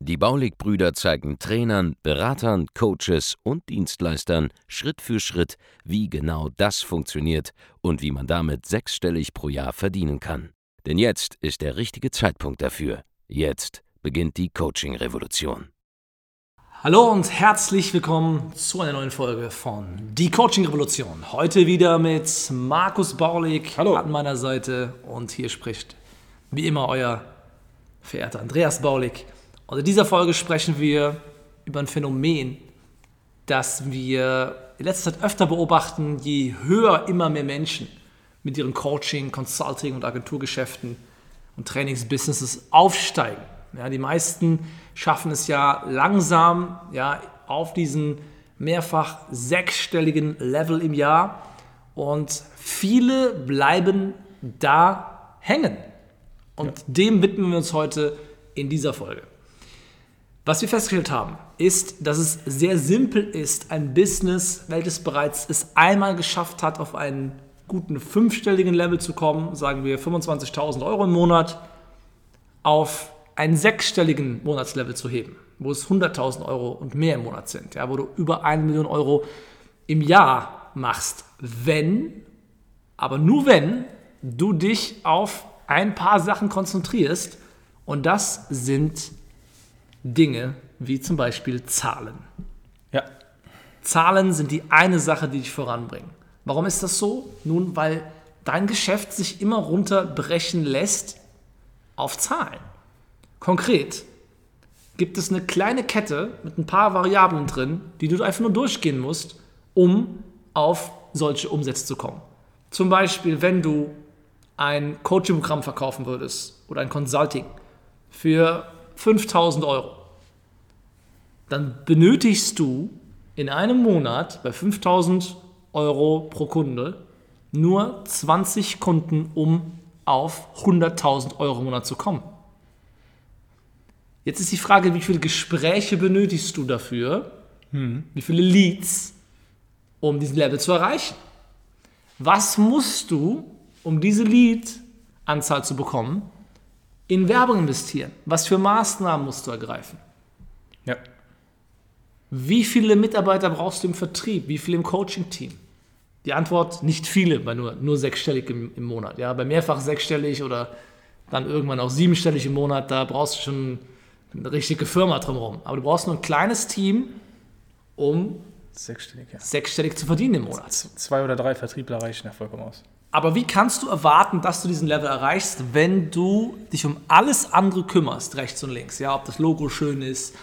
Die Baulig-Brüder zeigen Trainern, Beratern, Coaches und Dienstleistern Schritt für Schritt, wie genau das funktioniert und wie man damit sechsstellig pro Jahr verdienen kann. Denn jetzt ist der richtige Zeitpunkt dafür. Jetzt beginnt die Coaching-Revolution. Hallo und herzlich willkommen zu einer neuen Folge von Die Coaching Revolution. Heute wieder mit Markus Baulig Hallo. an meiner Seite und hier spricht wie immer euer verehrter Andreas Baulig. Und in dieser Folge sprechen wir über ein Phänomen, das wir in letzter Zeit öfter beobachten, je höher immer mehr Menschen mit ihren Coaching, Consulting und Agenturgeschäften und Trainingsbusinesses aufsteigen. Ja, die meisten schaffen es ja langsam ja, auf diesen mehrfach sechsstelligen Level im Jahr und viele bleiben da hängen. Und ja. dem widmen wir uns heute in dieser Folge. Was wir festgestellt haben, ist, dass es sehr simpel ist, ein Business, welches bereits es einmal geschafft hat, auf einen guten fünfstelligen Level zu kommen, sagen wir 25.000 Euro im Monat, auf einen sechsstelligen Monatslevel zu heben, wo es 100.000 Euro und mehr im Monat sind, ja, wo du über eine Million Euro im Jahr machst, wenn, aber nur wenn du dich auf ein paar Sachen konzentrierst. Und das sind Dinge wie zum Beispiel Zahlen. Ja. Zahlen sind die eine Sache, die dich voranbringen. Warum ist das so? Nun, weil dein Geschäft sich immer runterbrechen lässt auf Zahlen. Konkret gibt es eine kleine Kette mit ein paar Variablen drin, die du einfach nur durchgehen musst, um auf solche Umsätze zu kommen. Zum Beispiel, wenn du ein Coaching-Programm verkaufen würdest oder ein Consulting für 5000 Euro, dann benötigst du in einem Monat bei 5000 Euro pro Kunde nur 20 Kunden, um auf 100.000 Euro im Monat zu kommen. Jetzt ist die Frage, wie viele Gespräche benötigst du dafür? Hm. Wie viele Leads, um diesen Level zu erreichen? Was musst du, um diese Lead-Anzahl zu bekommen, in Werbung investieren? Was für Maßnahmen musst du ergreifen? Ja. Wie viele Mitarbeiter brauchst du im Vertrieb? Wie viele im Coaching-Team? Die Antwort, nicht viele, bei nur, nur sechsstellig im, im Monat. Ja, bei mehrfach sechsstellig oder dann irgendwann auch siebenstellig im Monat, da brauchst du schon eine richtige Firma drumherum. Aber du brauchst nur ein kleines Team, um sechsstellig, ja. sechsstellig zu verdienen im Monat. Zwei oder drei Vertriebler reichen ja vollkommen aus. Aber wie kannst du erwarten, dass du diesen Level erreichst, wenn du dich um alles andere kümmerst, rechts und links? Ja, ob das Logo schön ist,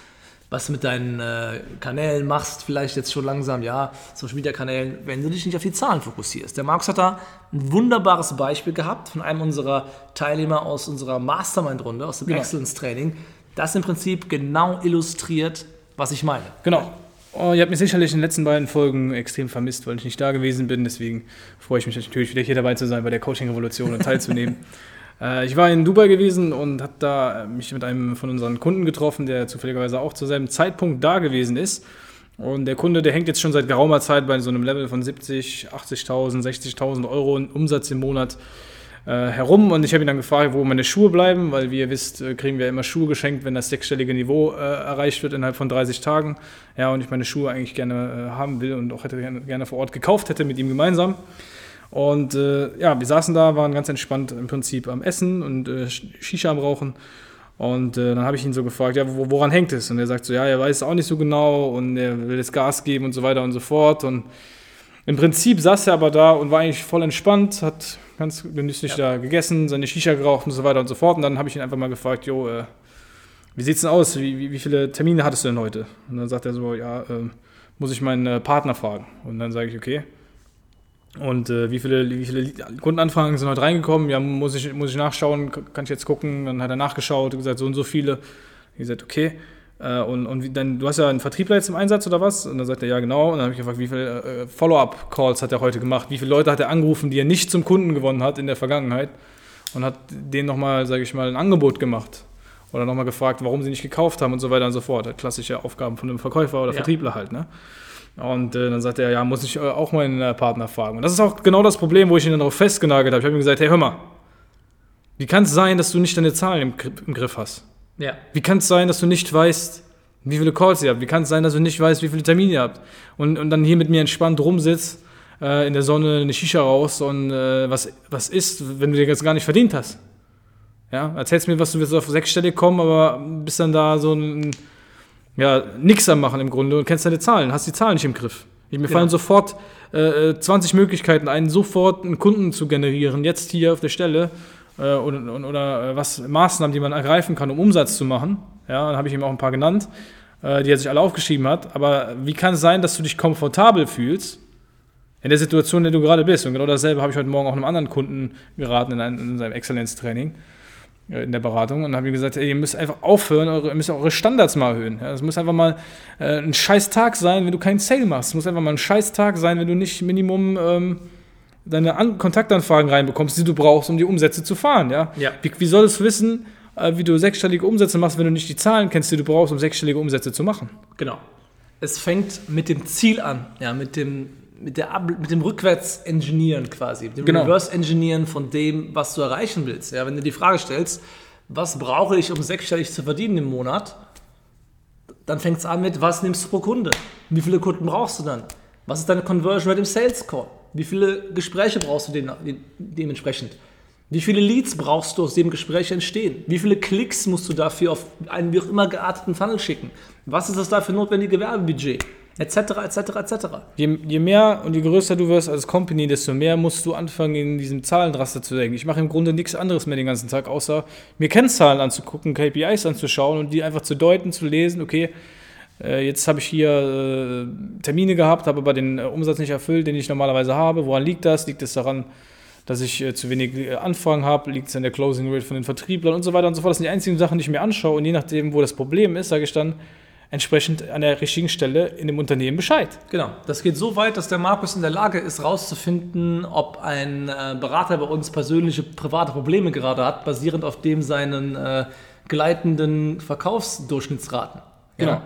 was du mit deinen äh, Kanälen machst, vielleicht jetzt schon langsam, ja, Social Media Kanälen, wenn du dich nicht auf die Zahlen fokussierst. Der Markus hat da ein wunderbares Beispiel gehabt von einem unserer Teilnehmer aus unserer Mastermind-Runde, aus dem genau. Excellence Training, das im Prinzip genau illustriert, was ich meine. Genau. Oh, ihr habt mich sicherlich in den letzten beiden Folgen extrem vermisst, weil ich nicht da gewesen bin. Deswegen freue ich mich natürlich wieder hier dabei zu sein bei der Coaching-Revolution und teilzunehmen. äh, ich war in Dubai gewesen und habe da mich mit einem von unseren Kunden getroffen, der zufälligerweise auch zu selben Zeitpunkt da gewesen ist. Und der Kunde, der hängt jetzt schon seit geraumer Zeit bei so einem Level von 70, 80.000, 60.000 Euro Umsatz im Monat äh, herum und ich habe ihn dann gefragt, wo meine Schuhe bleiben, weil wie ihr wisst, äh, kriegen wir immer Schuhe geschenkt, wenn das sechsstellige Niveau äh, erreicht wird innerhalb von 30 Tagen. Ja, und ich meine Schuhe eigentlich gerne äh, haben will und auch hätte gerne, gerne vor Ort gekauft hätte mit ihm gemeinsam. Und äh, ja, wir saßen da, waren ganz entspannt im Prinzip am Essen und Shisha am Rauchen. Und äh, dann habe ich ihn so gefragt, ja, woran hängt es? Und er sagt so, ja, er weiß es auch nicht so genau und er will jetzt Gas geben und so weiter und so fort. Und im Prinzip saß er aber da und war eigentlich voll entspannt, hat ganz genüsslich ja. da gegessen, seine Shisha geraucht und so weiter und so fort. Und dann habe ich ihn einfach mal gefragt, jo, äh, wie sieht's denn aus? Wie, wie, wie, viele Termine hattest du denn heute? Und dann sagt er so, ja, äh, muss ich meinen äh, Partner fragen. Und dann sage ich, okay. Und äh, wie, viele, wie viele Kundenanfragen sind heute reingekommen? Ja, muss ich, muss ich nachschauen, kann ich jetzt gucken. Dann hat er nachgeschaut, gesagt, so und so viele. Ich gesagt, okay. Äh, und, und dann, du hast ja einen Vertriebler jetzt im Einsatz oder was? Und dann sagt er, ja genau. Und dann habe ich gefragt, wie viele äh, Follow-up-Calls hat er heute gemacht? Wie viele Leute hat er angerufen, die er nicht zum Kunden gewonnen hat in der Vergangenheit? Und hat denen nochmal, sage ich mal, ein Angebot gemacht. Oder nochmal gefragt, warum sie nicht gekauft haben und so weiter und so fort. Klassische Aufgaben von einem Verkäufer oder Ja. Vertriebler halt, ne? Und äh, dann sagt er, ja, muss ich äh, auch meinen äh, Partner fragen. Und das ist auch genau das Problem, wo ich ihn dann darauf festgenagelt habe. Ich habe ihm gesagt, hey, hör mal, wie kann es sein, dass du nicht deine Zahlen im, im Griff hast? Ja. Wie kann es sein, dass du nicht weißt, wie viele Calls ihr habt? Wie kann es sein, dass du nicht weißt, wie viele Termine ihr habt? Und, und dann hier mit mir entspannt rumsitzt, äh, in der Sonne eine Shisha raus und äh, was, was isst, wenn du dir jetzt gar nicht verdient hast. Ja, erzählst mir, was du willst auf sechsstellig kommen, aber bist dann da so ein, ja, nix am machen im Grunde und kennst deine Zahlen, hast die Zahlen nicht im Griff. Ich, mir fallen sofort äh, äh, 20 Möglichkeiten ein, sofort einen Kunden zu generieren, jetzt hier auf der Stelle äh, oder, und- oder äh, was Maßnahmen, die man ergreifen kann, um Umsatz zu machen. Ja, dann habe ich ihm auch ein paar genannt, äh, die er sich alle aufgeschrieben hat. Aber wie kann es sein, dass du dich komfortabel fühlst in der Situation, in der du gerade bist? Und genau dasselbe habe ich heute Morgen auch einem anderen Kunden geraten in, einem, in seinem Exzellenztraining äh, in der Beratung und habe ihm gesagt, ey, ihr müsst einfach aufhören, eure, ihr müsst eure Standards mal erhöhen. Ja, es muss einfach mal äh, ein scheiß Tag sein, wenn du keinen Sale machst. Es muss einfach mal ein scheiß Tag sein, wenn du nicht Minimum ähm, deine An Kontaktanfragen reinbekommst, die du brauchst, um die Umsätze zu fahren. Ja? Ja. Wie, wie solltest du wissen, äh, wie du sechsstellige Umsätze machst, wenn du nicht die Zahlen kennst, die du brauchst, um sechsstellige Umsätze zu machen? Genau. Es fängt mit dem Ziel an, ja, mit dem, mit der mit dem Rückwärts-Engineeren quasi, mit dem Genau. Reverse-Engineeren von dem, was du erreichen willst. Ja, wenn du die Frage stellst, was brauche ich, um sechsstellig zu verdienen im Monat, dann fängt es an mit, was nimmst du pro Kunde? Wie viele Kunden brauchst du dann? Was ist deine Conversion Rate im Sales Call? Wie viele Gespräche brauchst du de dementsprechend? Wie viele Leads brauchst du aus dem Gespräch entstehen? Wie viele Klicks musst du dafür auf einen wie auch immer gearteten Funnel schicken? Was ist das dafür notwendige Werbebudget? Etc., etc., etc. Je, je mehr und je größer du wirst als Company, desto mehr musst du anfangen, in diesem Zahlenraster zu denken. Ich mache im Grunde nichts anderes mehr den ganzen Tag, außer mir Kennzahlen anzugucken, KPIs anzuschauen und die einfach zu deuten, zu lesen, okay, jetzt habe ich hier äh, Termine gehabt, habe aber den äh, Umsatz nicht erfüllt, den ich normalerweise habe. Woran liegt das? Liegt es daran, dass ich äh, zu wenig äh, Anfragen habe? Liegt es an der Closing Rate von den Vertrieblern und so weiter und so fort? Das sind die einzigen Sachen, die ich mir anschaue und je nachdem, wo das Problem ist, sage ich dann entsprechend an der richtigen Stelle in dem Unternehmen Bescheid. Genau. Das geht so weit, dass der Markus in der Lage ist, rauszufinden, ob ein äh, Berater bei uns persönliche private Probleme gerade hat, basierend auf dem seinen äh, gleitenden Verkaufsdurchschnittsraten, Genau. ja,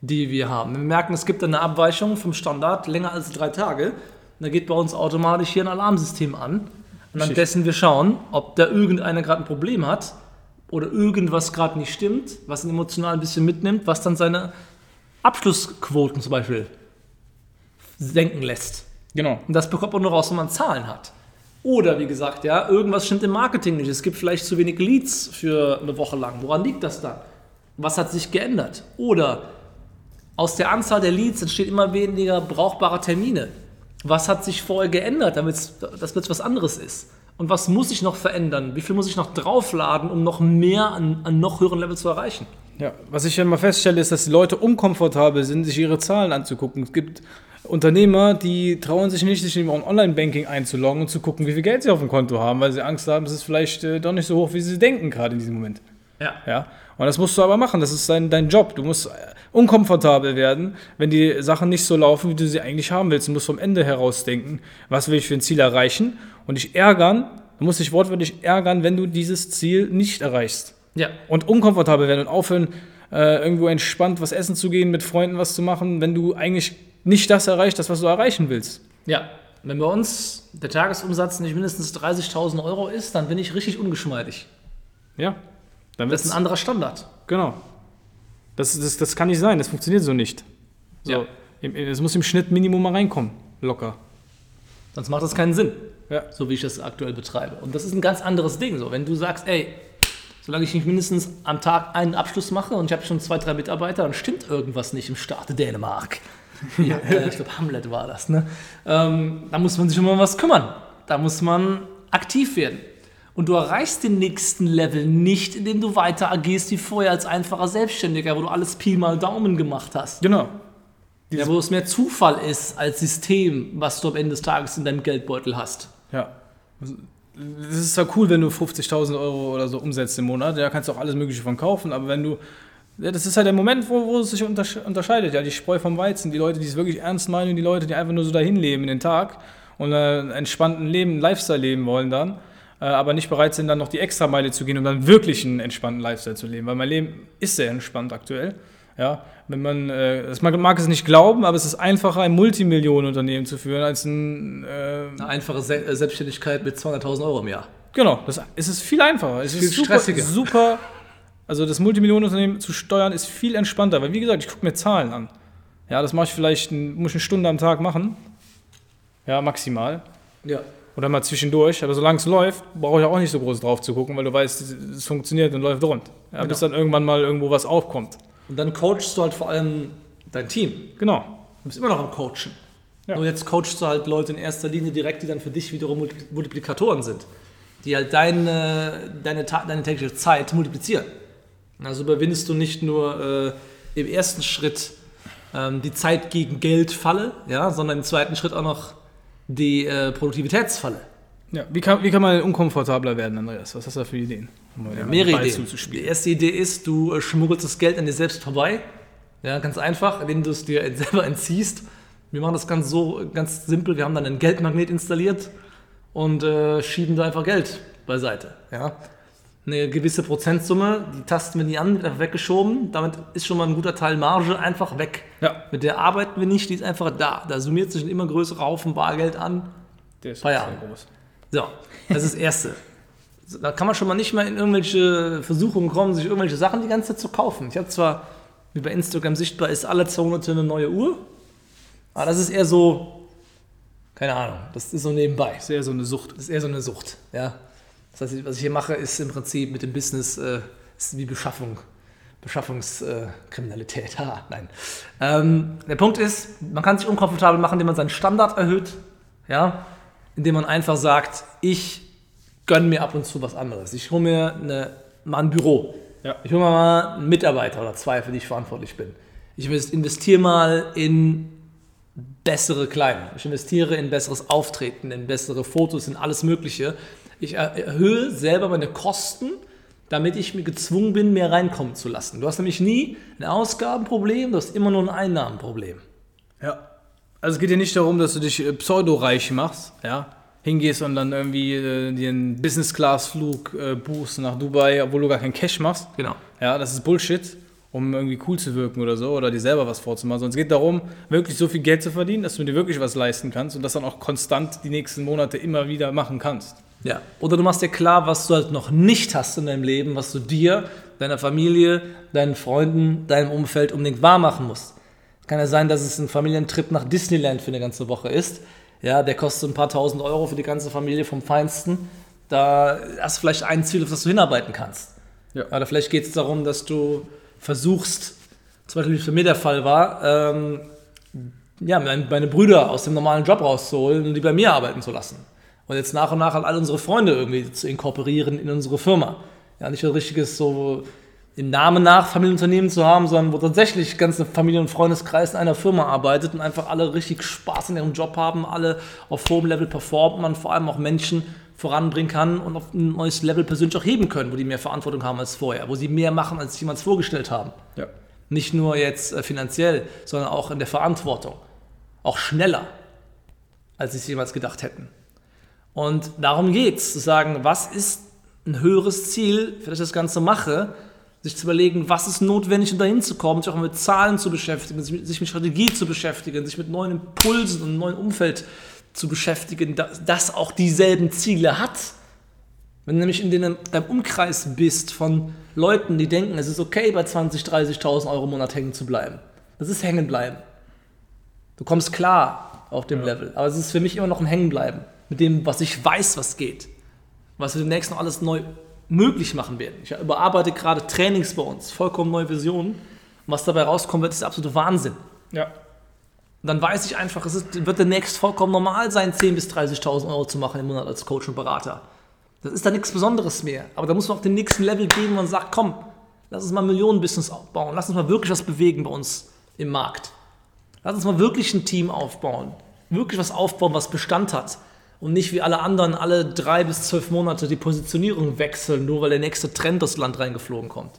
die wir haben. Wenn wir merken, es gibt eine Abweichung vom Standard länger als drei Tage, dann geht bei uns automatisch hier ein Alarmsystem an. Und Richtig. andessen wir schauen, ob da irgendeiner gerade ein Problem hat oder irgendwas gerade nicht stimmt, was ihn emotional ein bisschen mitnimmt, was dann seine Abschlussquoten zum Beispiel senken lässt. Genau. Und das bekommt man nur raus, wenn man Zahlen hat. Oder wie gesagt, ja, irgendwas stimmt im Marketing nicht. Es gibt vielleicht zu wenig Leads für eine Woche lang. Woran liegt das dann? Was hat sich geändert? Oder aus der Anzahl der Leads entsteht immer weniger brauchbare Termine. Was hat sich vorher geändert, damit das plötzlich was anderes ist? Und was muss ich noch verändern? Wie viel muss ich noch draufladen, um noch mehr an, an noch höheren Level zu erreichen? Ja, was ich immer feststelle, ist, dass die Leute unkomfortabel sind, sich ihre Zahlen anzugucken. Es gibt Unternehmer, die trauen sich nicht, sich in ein Online-Banking einzuloggen und zu gucken, wie viel Geld sie auf dem Konto haben, weil sie Angst haben, es ist vielleicht äh, doch nicht so hoch, wie sie denken, gerade in diesem Moment. Ja. Ja? Und das musst du aber machen, das ist dein, dein Job. Du musst äh, unkomfortabel werden, wenn die Sachen nicht so laufen, wie du sie eigentlich haben willst. Du musst vom Ende heraus denken, was will ich für ein Ziel erreichen und dich ärgern, du musst dich wortwörtlich ärgern, wenn du dieses Ziel nicht erreichst Ja. und unkomfortabel werden und aufhören, äh, irgendwo entspannt was essen zu gehen, mit Freunden was zu machen, wenn du eigentlich nicht das erreicht hast, was du erreichen willst. Ja, wenn bei uns der Tagesumsatz nicht mindestens 30.000 Euro ist, dann bin ich richtig ungeschmeidig. Ja. Dann Das ist ein anderer Standard. genau. Das, das, das kann nicht sein, das funktioniert so nicht. So, Ja. Es muss im Schnitt Minimum mal reinkommen, locker. Sonst macht das keinen Sinn, Ja. so wie ich das aktuell betreibe. Und das ist ein ganz anderes Ding. So, wenn du sagst, ey, solange ich nicht mindestens am Tag einen Abschluss mache und ich habe schon zwei, drei Mitarbeiter, dann stimmt irgendwas nicht im Staate Dänemark. Ja, äh, ich glaube, Hamlet war das. Ne? Ähm, da muss man sich um was kümmern. Da muss man aktiv werden. Und du erreichst den nächsten Level nicht, indem du weiter agierst wie vorher als einfacher Selbstständiger, wo du alles Pi mal Daumen gemacht hast. Genau. Ja, wo es mehr Zufall ist als System, was du am Ende des Tages in deinem Geldbeutel hast. Ja. Es ist zwar cool, wenn du 50.000 Euro oder so umsetzt im Monat, da kannst du auch alles Mögliche von kaufen, aber wenn du Ja, das ist halt der Moment, wo, wo es sich untersch unterscheidet. Ja, die Spreu vom Weizen, die Leute, die es wirklich ernst meinen und die Leute, die einfach nur so dahin leben in den Tag und äh, einen entspannten Leben, einen Lifestyle leben wollen dann, aber nicht bereit sind, dann noch die Extrameile zu gehen, um dann wirklich einen entspannten Lifestyle zu leben. Weil mein Leben ist sehr entspannt aktuell. Ja, wenn man, äh, das mag, es nicht glauben, aber es ist einfacher, ein Multimillionenunternehmen zu führen, als ein. Äh, Eine einfache Se äh, Selbstständigkeit mit 200.000 Euro im Jahr. Genau, das, es ist viel einfacher. Es Viel ist super, stressiger. super. Also das Multimillionenunternehmen zu steuern ist viel entspannter, weil wie gesagt, ich gucke mir Zahlen an. Ja, das mache ich vielleicht, ein, muss ich eine Stunde am Tag machen. Ja, maximal. Ja. Oder mal zwischendurch. Aber solange es läuft, brauche ich auch nicht so groß drauf zu gucken, weil du weißt, es- funktioniert und läuft rund. Ja, Bis dann irgendwann mal irgendwo was aufkommt. Und dann coachst du halt vor allem dein Team. Genau. Du bist immer noch am Coachen. Ja. Nur jetzt coachst du halt Leute in erster Linie direkt, die dann für dich wiederum Multi- Multiplikatoren sind. Die halt deine, deine, deine tägliche Zeit multiplizieren. Also überwindest du nicht nur äh, im ersten Schritt ähm, die Zeit gegen Geld Falle, ja, sondern im zweiten Schritt auch noch die äh, Produktivitätsfalle. Ja. Wie, kann, wie kann man unkomfortabler werden, Andreas? Was hast du da für Ideen? Um den Mehrere Ideen. Die erste Idee ist, du äh, schmuggelst das Geld an dir selbst vorbei. Ja, ganz einfach, indem du es dir selber entziehst. Wir machen das ganz so, ganz simpel. Wir haben dann einen Geldmagnet installiert und äh, schieben da einfach Geld beiseite. Ja. Eine gewisse Prozentsumme, die tasten wir nie an, wird einfach weggeschoben. Damit ist schon mal ein guter Teil Marge einfach weg. Ja. Mit der arbeiten wir nicht, die ist einfach da. Da summiert sich ein immer größerer Haufen Bargeld an. Der ist Feierabend. sehr groß. So, das ist das Erste. Da kann man schon mal nicht mehr in irgendwelche Versuchungen kommen, sich irgendwelche Sachen die ganze Zeit zu kaufen. Ich habe zwar, wie bei Instagram sichtbar ist, alle zwei Monate eine neue Uhr, aber das ist eher so, keine Ahnung, das ist so nebenbei. Sehr so eine Sucht. Das ist eher so eine Sucht. Ja? Das heißt, was ich hier mache, ist im Prinzip mit dem Business äh, wie Beschaffung. Beschaffungskriminalität. Äh. Haha, nein. Ähm, der Punkt ist, man kann sich unkomfortabel machen, indem man seinen Standard erhöht. Ja? Indem man einfach sagt, ich gönne mir ab und zu was anderes. Ich hole mir eine, mal ein Büro. Ja. Ich hole mir mal einen Mitarbeiter oder zwei, für die ich verantwortlich bin. Ich investiere mal in bessere Kleidung. Ich investiere in besseres Auftreten, in bessere Fotos, in alles Mögliche. Ich er- erhöhe selber meine Kosten, damit ich mir gezwungen bin, mehr reinkommen zu lassen. Du hast nämlich nie ein Ausgabenproblem, du hast immer nur ein Einnahmenproblem. Ja. Also es geht hier nicht darum, dass du dich äh, pseudo-reich machst, ja. Hingehst und dann irgendwie äh, dir einen Business-Class-Flug äh, buchst nach Dubai, obwohl du gar keinen Cash machst. Genau. Ja, das ist Bullshit, um irgendwie cool zu wirken oder so oder dir selber was vorzumachen. Sondern es geht darum, wirklich so viel Geld zu verdienen, dass du dir wirklich was leisten kannst und das dann auch konstant die nächsten Monate immer wieder machen kannst. Ja. Oder du machst dir klar, was du halt noch nicht hast in deinem Leben, was du dir, deiner Familie, deinen Freunden, deinem Umfeld unbedingt wahr machen musst. Kann ja sein, dass es ein Familientrip nach Disneyland für eine ganze Woche ist. Ja, der kostet ein paar tausend Euro für die ganze Familie vom Feinsten. Da hast du vielleicht ein Ziel, auf das du hinarbeiten kannst. Ja. Oder vielleicht geht es darum, dass du versuchst, zum Beispiel wie es für mir der Fall war, ähm, ja, meine Brüder aus dem normalen Job rauszuholen und die bei mir arbeiten zu lassen. Und jetzt nach und nach halt all unsere Freunde irgendwie zu inkorporieren in unsere Firma. Ja, nicht ein richtiges so im Namen nach Familienunternehmen zu haben, sondern wo tatsächlich ganze Familien- und Freundeskreis in einer Firma arbeitet und einfach alle richtig Spaß in ihrem Job haben, alle auf hohem Level performen, man vor allem auch Menschen voranbringen kann und auf ein neues Level persönlich auch heben können, wo die mehr Verantwortung haben als vorher, wo sie mehr machen, als sie jemals vorgestellt haben. Ja. Nicht nur jetzt äh, finanziell, sondern auch in der Verantwortung. Auch schneller, als sie es jemals gedacht hätten. Und darum geht es, zu sagen, was ist ein höheres Ziel, für das ich das Ganze mache, sich zu überlegen, was ist notwendig, um dahin zu kommen, sich auch mit Zahlen zu beschäftigen, sich mit, Strategie zu beschäftigen, sich mit neuen Impulsen und einem neuen Umfeld zu beschäftigen, das, auch dieselben Ziele hat. Wenn du nämlich in deinem Umkreis bist von Leuten, die denken, es ist okay, bei 20.000, 30.000 Euro im Monat hängen zu bleiben. Das ist hängen bleiben. Du kommst klar auf dem Level. Aber es ist für mich immer noch ein Hängenbleiben. Mit dem, was ich weiß, was geht. Was wir demnächst noch alles neu möglich machen werden. Ich überarbeite gerade Trainings bei uns. Vollkommen neue Visionen. Und was dabei rauskommen wird, ist der absolute Wahnsinn. Ja. Und dann weiß ich einfach, es ist, wird demnächst vollkommen normal sein, 10.000 bis 30.000 Euro zu machen im Monat als Coach und Berater. Das ist da nichts Besonderes mehr. Aber da muss man auf den nächsten Level gehen, man sagt, komm, lass uns mal ein Millionen-Business aufbauen. Lass uns mal wirklich was bewegen bei uns im Markt. Lass uns mal wirklich ein Team aufbauen. Wirklich was aufbauen, was Bestand hat. Und nicht wie alle anderen alle drei bis zwölf Monate die Positionierung wechseln, nur weil der nächste Trend das Land reingeflogen kommt.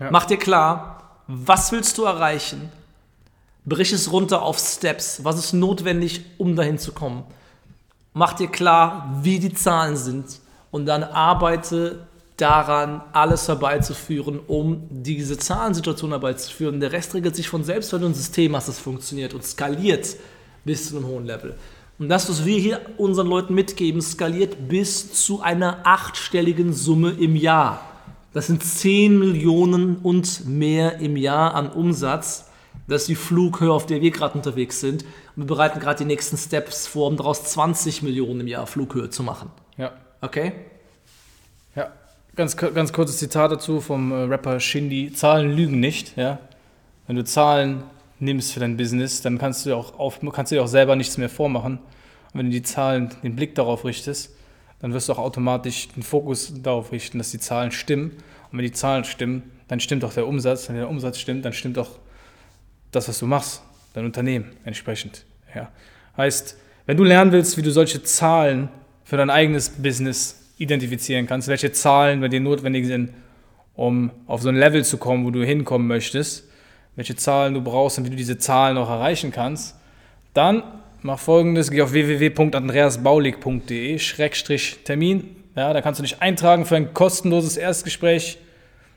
Ja. Mach dir klar, Was willst du erreichen? Brich es runter auf Steps. Was ist notwendig, um dahin zu kommen? Mach dir klar, wie die Zahlen sind und dann arbeite daran, alles herbeizuführen, um diese Zahlensituation herbeizuführen. Der Rest regelt sich von selbst, weil du ein System hast, das funktioniert und skaliert bis zu einem hohen Level. Und das, was wir hier unseren Leuten mitgeben, skaliert bis zu einer achtstelligen Summe im Jahr. Das sind 10 Millionen und mehr im Jahr an Umsatz. Das ist die Flughöhe, auf der wir gerade unterwegs sind. Und wir bereiten gerade die nächsten Steps vor, um daraus 20 Millionen im Jahr Flughöhe zu machen. Ja. Okay? Ganz, ganz kurzes Zitat dazu vom äh, Rapper Shindy. Zahlen lügen nicht. Ja? Wenn du Zahlen nimmst für dein Business, dann kannst du, auch auf, kannst du dir auch selber nichts mehr vormachen. Und wenn du die Zahlen, den Blick darauf richtest, dann wirst du auch automatisch den Fokus darauf richten, dass die Zahlen stimmen. Und wenn die Zahlen stimmen, dann stimmt auch der Umsatz. Wenn der Umsatz stimmt, dann stimmt auch das, was du machst, dein Unternehmen entsprechend. Ja. Heißt, wenn du lernen willst, wie du solche Zahlen für dein eigenes Business identifizieren kannst, welche Zahlen bei dir notwendig sind, um auf so ein Level zu kommen, wo du hinkommen möchtest, welche Zahlen du brauchst und wie du diese Zahlen auch erreichen kannst, dann mach folgendes, geh auf www.andreasbaulig.de-termin. Ja, da kannst du dich eintragen für ein kostenloses Erstgespräch.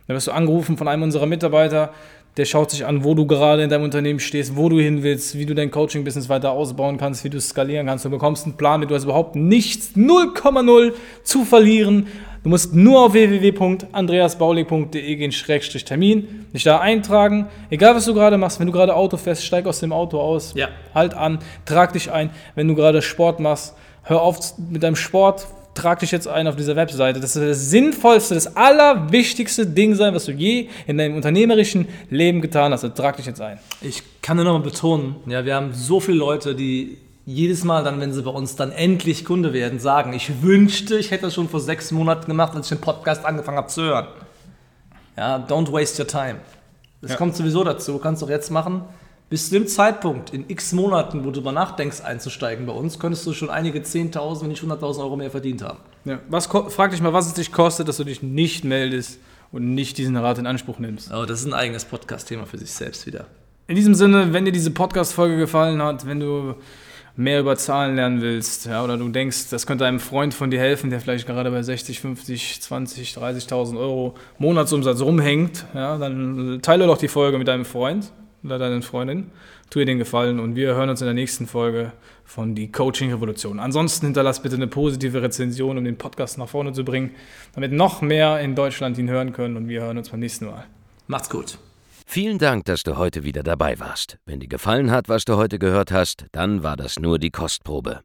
Da wirst du angerufen von einem unserer Mitarbeiter, der schaut sich an, wo du gerade in deinem Unternehmen stehst, wo du hin willst, wie du dein Coaching-Business weiter ausbauen kannst, wie du es skalieren kannst. Du bekommst einen Plan, du hast überhaupt nichts, 0,0 zu verlieren. Du musst nur auf www.andreasbaulig.de gehen, Schrägstrich Termin, dich da eintragen. Egal, was du gerade machst, wenn du gerade Auto fährst, steig aus dem Auto aus, Ja. halt an, trag dich ein. Wenn du gerade Sport machst, hör auf mit deinem Sport, trag dich jetzt ein auf dieser Webseite. Das ist das sinnvollste, das allerwichtigste Ding sein, was du je in deinem unternehmerischen Leben getan hast. Also trag dich jetzt ein. Ich kann nur noch mal betonen, ja, wir haben so viele Leute, die jedes Mal dann, wenn sie bei uns dann endlich Kunde werden, sagen, ich wünschte, ich hätte das schon vor sechs Monaten gemacht, als ich den Podcast angefangen habe zu hören. Ja, don't waste your time. Das Ja. kommt sowieso dazu, kannst du auch jetzt machen. Bis zu dem Zeitpunkt, in x Monaten, wo du darüber nachdenkst, einzusteigen bei uns, könntest du schon einige 10.000, wenn nicht 100.000 Euro mehr verdient haben. Ja. Was, frag dich mal, was es dich kostet, dass du dich nicht meldest und nicht diesen Rat in Anspruch nimmst. Aber das ist ein eigenes Podcast-Thema für sich selbst wieder. In diesem Sinne, wenn dir diese Podcast-Folge gefallen hat, wenn du mehr über Zahlen lernen willst, ja, oder du denkst, das könnte einem Freund von dir helfen, der vielleicht gerade bei 60, 50, 20, 30.000 Euro Monatsumsatz rumhängt, ja, dann teile doch die Folge mit deinem Freund oder deinen Freundin. Tu ihr den Gefallen und wir hören uns in der nächsten Folge von Die Coaching Revolution. Ansonsten hinterlass bitte eine positive Rezension, um den Podcast nach vorne zu bringen, damit noch mehr in Deutschland ihn hören können und wir hören uns beim nächsten Mal. Macht's gut. Vielen Dank, dass du heute wieder dabei warst. Wenn dir gefallen hat, was du heute gehört hast, dann war das nur die Kostprobe.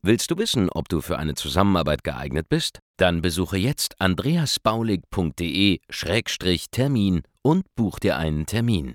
Willst du wissen, ob du für eine Zusammenarbeit geeignet bist? Dann besuche jetzt andreasbaulig.de-termin und buch dir einen Termin.